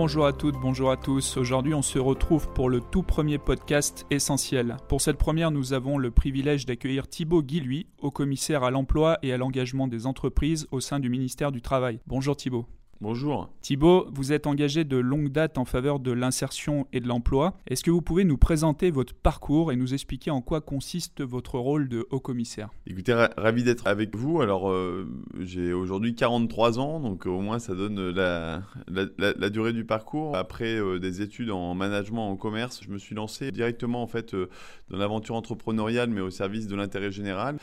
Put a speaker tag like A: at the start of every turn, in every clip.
A: Bonjour à toutes, bonjour à tous. Aujourd'hui, on se retrouve pour le tout premier podcast essentiel. Pour cette première, nous avons le privilège d'accueillir Thibaut Guilluy, au commissaire à l'emploi et à l'engagement des entreprises au sein du ministère du Travail. Bonjour Thibaut.
B: Bonjour.
A: Thibaut, vous êtes engagé de longue date en faveur de l'insertion et de l'emploi. Est-ce que vous pouvez nous présenter votre parcours et nous expliquer en quoi consiste votre rôle de haut commissaire?
B: Écoutez, ravi d'être avec vous. Alors, euh, j'ai aujourd'hui 43 ans, donc au moins ça donne la, la, durée du parcours. Après euh, des études en management en commerce, je me suis lancé directement en fait euh, dans l'aventure entrepreneuriale, mais au service de l'intérêt général.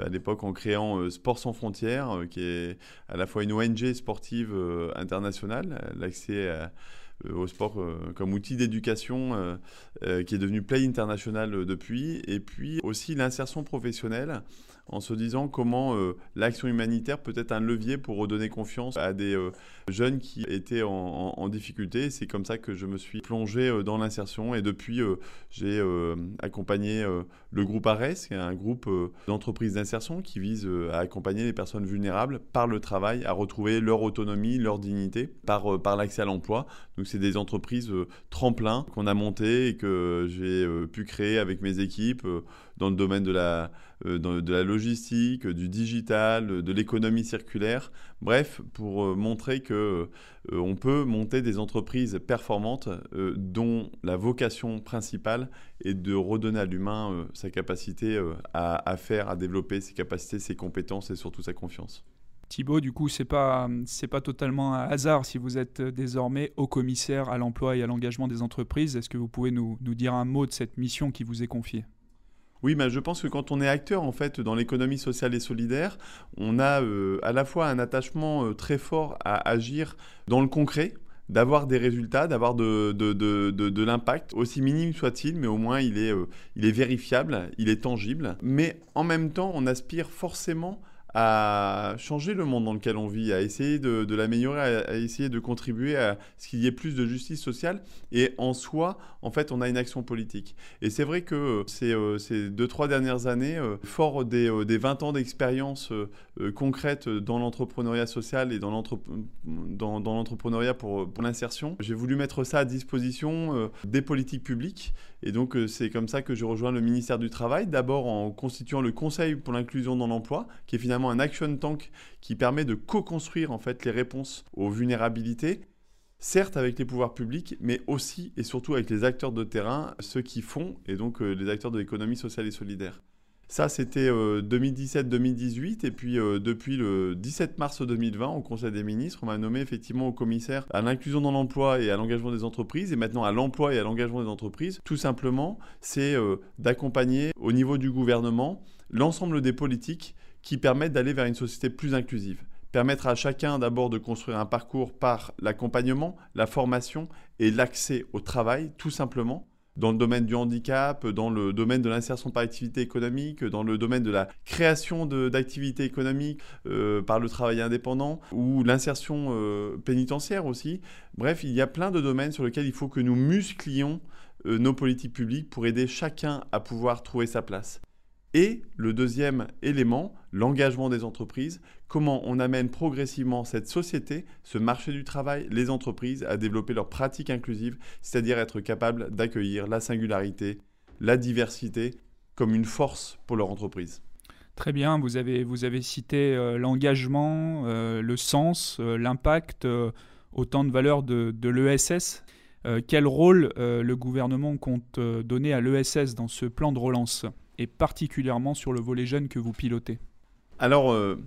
B: à l'époque, en créant Sport sans frontières, qui est à la fois une ONG sportive euh, international, l'accès euh, au sport euh, comme outil d'éducation qui est devenu Play International depuis, et puis aussi l'insertion professionnelle en se disant comment euh, l'action humanitaire peut être un levier pour redonner confiance à des euh, jeunes qui étaient en, difficulté. C'est comme ça que je me suis plongé euh, dans l'insertion et depuis j'ai accompagné le groupe ARES, qui est un groupe d'entreprises d'insertion qui vise à accompagner les personnes vulnérables par le travail à retrouver leur autonomie, leur dignité par, par l'accès à l'emploi. Donc c'est des entreprises tremplins qu'on a montées et que j'ai pu créer avec mes équipes dans le domaine de la, de la logistique, du digital, de l'économie circulaire. Bref, pour euh, montrer que euh, on peut monter des entreprises performantes dont la vocation principale est de redonner à l'humain sa capacité à, faire, à développer ses capacités, ses compétences et surtout sa confiance.
A: Thibaut, du coup, c'est pas pas totalement un hasard si vous êtes désormais haut commissaire à l'emploi et à l'engagement des entreprises. Est-ce que vous pouvez nous, nous dire un mot de cette mission qui vous est confiée?
B: Oui, mais je pense que quand on est acteur en fait dans l'économie sociale et solidaire, on a euh, à la fois un attachement euh, très fort à agir dans le concret, d'avoir des résultats, d'avoir de, de, de, de l'impact, aussi minime soit-il, mais au moins il est, euh, il est vérifiable, il est tangible. Mais en même temps, on aspire forcément à changer le monde dans lequel on vit, à essayer de, l'améliorer, à, essayer de contribuer à ce qu'il y ait plus de justice sociale. Et en soi, en fait, on a une action politique. Et c'est vrai que ces, euh, ces, deux, trois dernières années, euh, fort des, euh, des 20 ans d'expérience concrète dans l'entrepreneuriat social et dans l'entrepreneuriat pour l'insertion, j'ai voulu mettre ça à disposition des politiques publiques. Et donc, c'est comme ça que je rejoins le ministère du Travail, d'abord en constituant le Conseil pour l'inclusion dans l'emploi, qui est finalement un action tank qui permet de co-construire en fait les réponses aux vulnérabilités certes avec les pouvoirs publics, mais aussi et surtout avec les acteurs de terrain, ceux qui font, et donc euh, les acteurs de l'économie sociale et solidaire. Ça, c'était 2017-2018, euh, et puis euh, depuis le 17 mars 2020, au Conseil des ministres, on m'a nommé effectivement au commissaire à l'inclusion dans l'emploi et à l'engagement des entreprises, et maintenant à l'emploi et à l'engagement des entreprises. Tout simplement, c'est d'accompagner au niveau du gouvernement l'ensemble des politiques qui permettent d'aller vers une société plus inclusive. Permettre à chacun d'abord de construire un parcours par l'accompagnement, la formation et l'accès au travail, tout simplement, dans le domaine du handicap, dans le domaine de l'insertion par activité économique, dans le domaine de la création d'activités économiques euh, par le travail indépendant ou l'insertion euh, pénitentiaire aussi. Bref, il y a plein de domaines sur lesquels il faut que nous musclions euh, nos politiques publiques pour aider chacun à pouvoir trouver sa place. Et le deuxième élément, l'engagement des entreprises, comment on amène progressivement cette société, ce marché du travail, les entreprises à développer leurs pratiques inclusives, c'est-à-dire être capable d'accueillir la singularité, la diversité comme une force pour leur entreprise.
A: Très bien, vous avez, cité euh, l'engagement, euh, le sens, euh, l'impact, autant de valeurs de l'ESS. quel rôle le gouvernement compte donner à l'ESS dans ce plan de relance? Et particulièrement sur le volet jeune que vous pilotez
B: Alors, euh,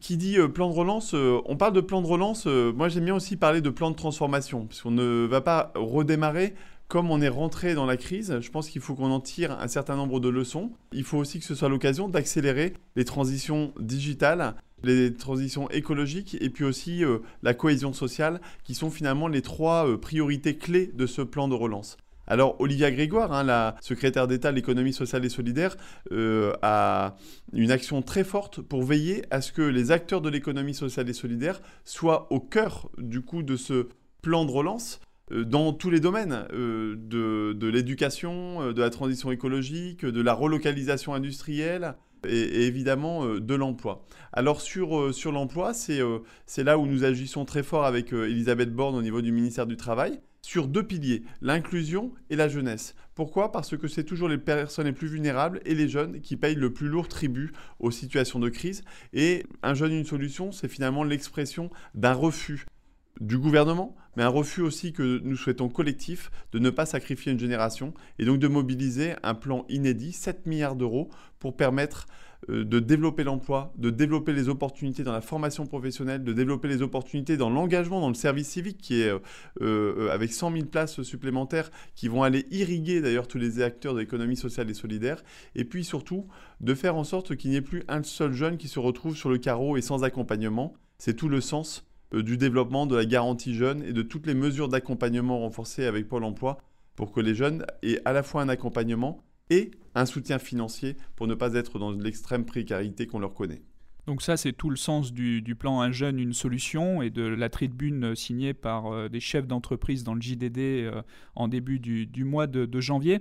B: qui dit euh, plan de relance, euh, on parle de plan de relance, moi j'aime bien aussi parler de plan de transformation, puisqu'on ne va pas redémarrer comme on est rentré dans la crise, je pense qu'il faut qu'on en tire un certain nombre de leçons. Il faut aussi que ce soit l'occasion d'accélérer les transitions digitales, les transitions écologiques et puis aussi la cohésion sociale, qui sont finalement les trois priorités clés de ce plan de relance. Alors Olivia Grégoire, hein, la secrétaire d'État à l'économie sociale et solidaire, euh, a une action très forte pour veiller à ce que les acteurs de l'économie sociale et solidaire soient au cœur du coup de ce plan de relance euh, dans tous les domaines euh, de, l'éducation, de la transition écologique, de la relocalisation industrielle et, évidemment de l'emploi. Alors sur, sur l'emploi, c'est là où nous agissons très fort avec Elisabeth Borne au niveau du ministère du Travail sur deux piliers, l'inclusion et la jeunesse. Pourquoi? Parce que c'est toujours les personnes les plus vulnérables et les jeunes qui payent le plus lourd tribut aux situations de crise. Et un jeune, une solution, c'est finalement l'expression d'un refus du gouvernement, mais un refus aussi que nous souhaitons collectif de ne pas sacrifier une génération et donc de mobiliser un plan inédit, 7 milliards d'euros, pour permettre de développer l'emploi, de développer les opportunités dans la formation professionnelle, de développer les opportunités dans l'engagement dans le service civique qui est euh, euh, avec 100 000 places supplémentaires qui vont aller irriguer d'ailleurs tous les acteurs de l'économie sociale et solidaire. Et puis surtout de faire en sorte qu'il n'y ait plus un seul jeune qui se retrouve sur le carreau et sans accompagnement. C'est tout le sens du développement de la garantie jeune et de toutes les mesures d'accompagnement renforcées avec Pôle Emploi pour que les jeunes aient à la fois un accompagnement et un soutien financier pour ne pas être dans l'extrême précarité qu'on leur connaît.
A: Donc ça, c'est tout le sens du, plan Un jeune, une solution et de la tribune signée par euh, des chefs d'entreprise dans le JDD euh, en début du, mois de, janvier.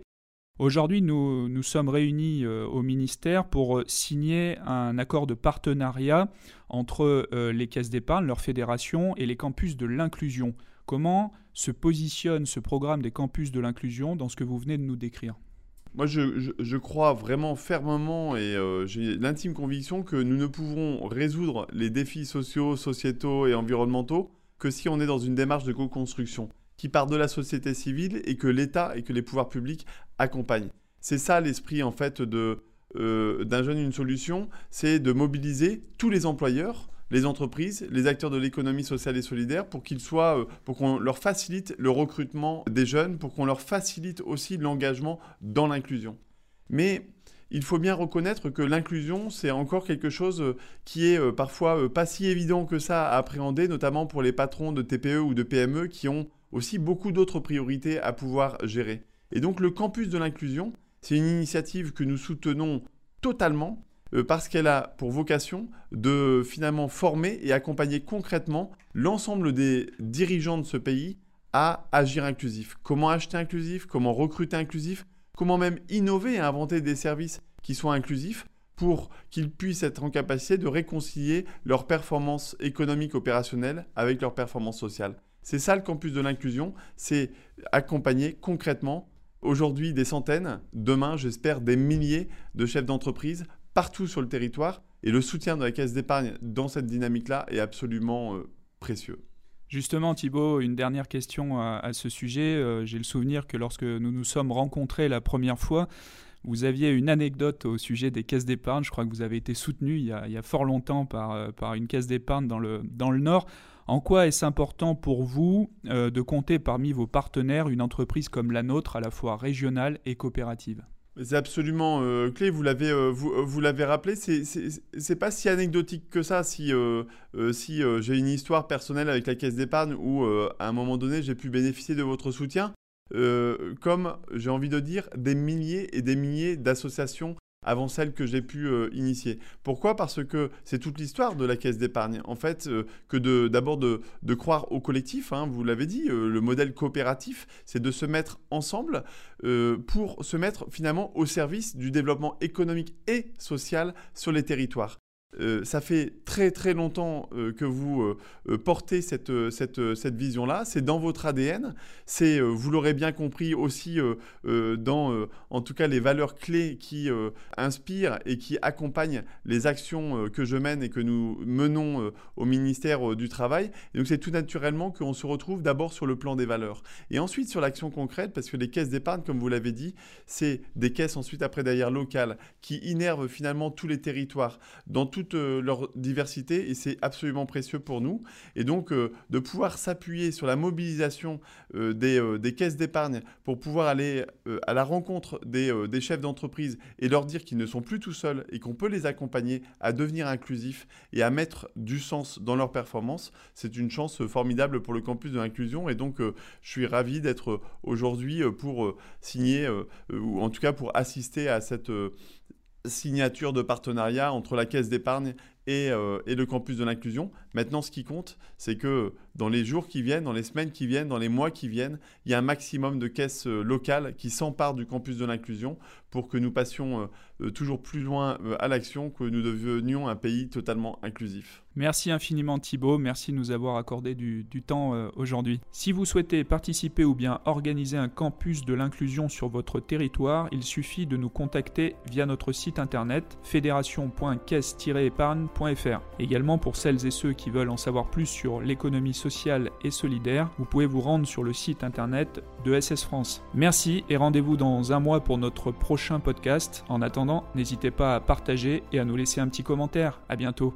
A: Aujourd'hui, nous nous sommes réunis euh, au ministère pour signer un accord de partenariat entre les caisses d'épargne, leur fédération et les campus de l'inclusion. Comment se positionne ce programme des campus de l'inclusion dans ce que vous venez de nous décrire?
B: Moi, je, crois vraiment fermement et euh, j'ai l'intime conviction que nous ne pouvons résoudre les défis sociaux, sociétaux et environnementaux que si on est dans une démarche de co-construction qui part de la société civile et que l'État et que les pouvoirs publics accompagnent. C'est ça l'esprit en fait euh, d'un jeune une solution, c'est de mobiliser tous les employeurs les entreprises, les acteurs de l'économie sociale et solidaire pour qu'ils soient, euh, pour qu'on leur facilite le recrutement des jeunes, pour qu'on leur facilite aussi l'engagement dans l'inclusion. Mais il faut bien reconnaître que l'inclusion, c'est encore quelque chose euh, qui est euh, parfois pas si évident que ça à appréhender, notamment pour les patrons de TPE ou de PME qui ont aussi beaucoup d'autres priorités à pouvoir gérer. Et donc le campus de l'inclusion, c'est une initiative que nous soutenons totalement parce qu'elle a pour vocation de finalement former et accompagner concrètement l'ensemble des dirigeants de ce pays à agir inclusif. Comment acheter inclusif, comment recruter inclusif, comment même innover et inventer des services qui soient inclusifs pour qu'ils puissent être en capacité de réconcilier leurs performances économiques opérationnelles avec leurs performances sociales. C'est ça le campus de l'inclusion, c'est accompagner concrètement aujourd'hui des centaines, demain j'espère des milliers de chefs d'entreprise partout sur le territoire. Et le soutien de la caisse d'épargne dans cette dynamique-là est absolument euh, précieux.
A: Justement, Thibault, une dernière question à, ce sujet. Euh, j'ai le souvenir que lorsque nous nous sommes rencontrés la première fois, vous aviez une anecdote au sujet des caisses d'épargne. Je crois que vous avez été soutenu il y a, fort longtemps par, euh, par une caisse d'épargne dans le, dans le Nord. En quoi est-ce important pour vous de compter parmi vos partenaires une entreprise comme la nôtre, à la fois régionale et coopérative?
B: C'est absolument euh, clé, vous l'avez euh, vous, euh, vous l'avez rappelé, c'est pas si anecdotique que ça si, si j'ai une histoire personnelle avec la caisse d'épargne où à un moment donné j'ai pu bénéficier de votre soutien. comme j'ai envie de dire des milliers et des milliers d'associations avant celle que j'ai pu euh, initier. Pourquoi? Parce que c'est toute l'histoire de la caisse d'épargne. En fait, euh, que d'abord de, croire au collectif, hein, vous l'avez dit, euh, le modèle coopératif, c'est de se mettre ensemble pour se mettre finalement au service du développement économique et social sur les territoires. Euh, ça fait très très longtemps euh, que vous euh, portez cette, cette, cette vision-là. C'est dans votre ADN. C'est, vous l'aurez bien compris aussi, dans en tout cas les valeurs clés qui inspirent et qui accompagnent les actions que je mène et que nous menons au ministère du Travail. Et donc c'est tout naturellement qu'on se retrouve d'abord sur le plan des valeurs. Et ensuite sur l'action concrète, parce que les caisses d'épargne, comme vous l'avez dit, c'est des caisses ensuite après derrière locales qui innervent finalement tous les territoires dans tout toute leur diversité et c'est absolument précieux pour nous. Et donc, de pouvoir s'appuyer sur la mobilisation des, des, caisses d'épargne pour pouvoir aller à la rencontre des, des chefs d'entreprise et leur dire qu'ils ne sont plus tout seuls et qu'on peut les accompagner à devenir inclusifs et à mettre du sens dans leur performance, c'est une chance formidable pour le campus de l'inclusion. Et donc, je suis ravi d'être aujourd'hui pour signer, ou en tout cas pour assister à cette signature de partenariat entre la caisse d'épargne et, et, le campus de l'inclusion. Maintenant, ce qui compte, c'est que dans les jours qui viennent, dans les semaines qui viennent, dans les mois qui viennent, il y a un maximum de caisses euh, locales qui s'emparent du campus de l'inclusion pour que nous passions euh, euh, toujours plus loin à l'action, que nous devenions un pays totalement inclusif.
A: Merci infiniment Thibault, merci de nous avoir accordé du, temps aujourd'hui. Si vous souhaitez participer ou bien organiser un campus de l'inclusion sur votre territoire, il suffit de nous contacter via notre site internet Également pour celles et ceux qui veulent en savoir plus sur l'économie sociale et solidaire, vous pouvez vous rendre sur le site internet de SS France. Merci et rendez-vous dans un mois pour notre prochain podcast. En attendant, n'hésitez pas à partager et à nous laisser un petit commentaire. À bientôt.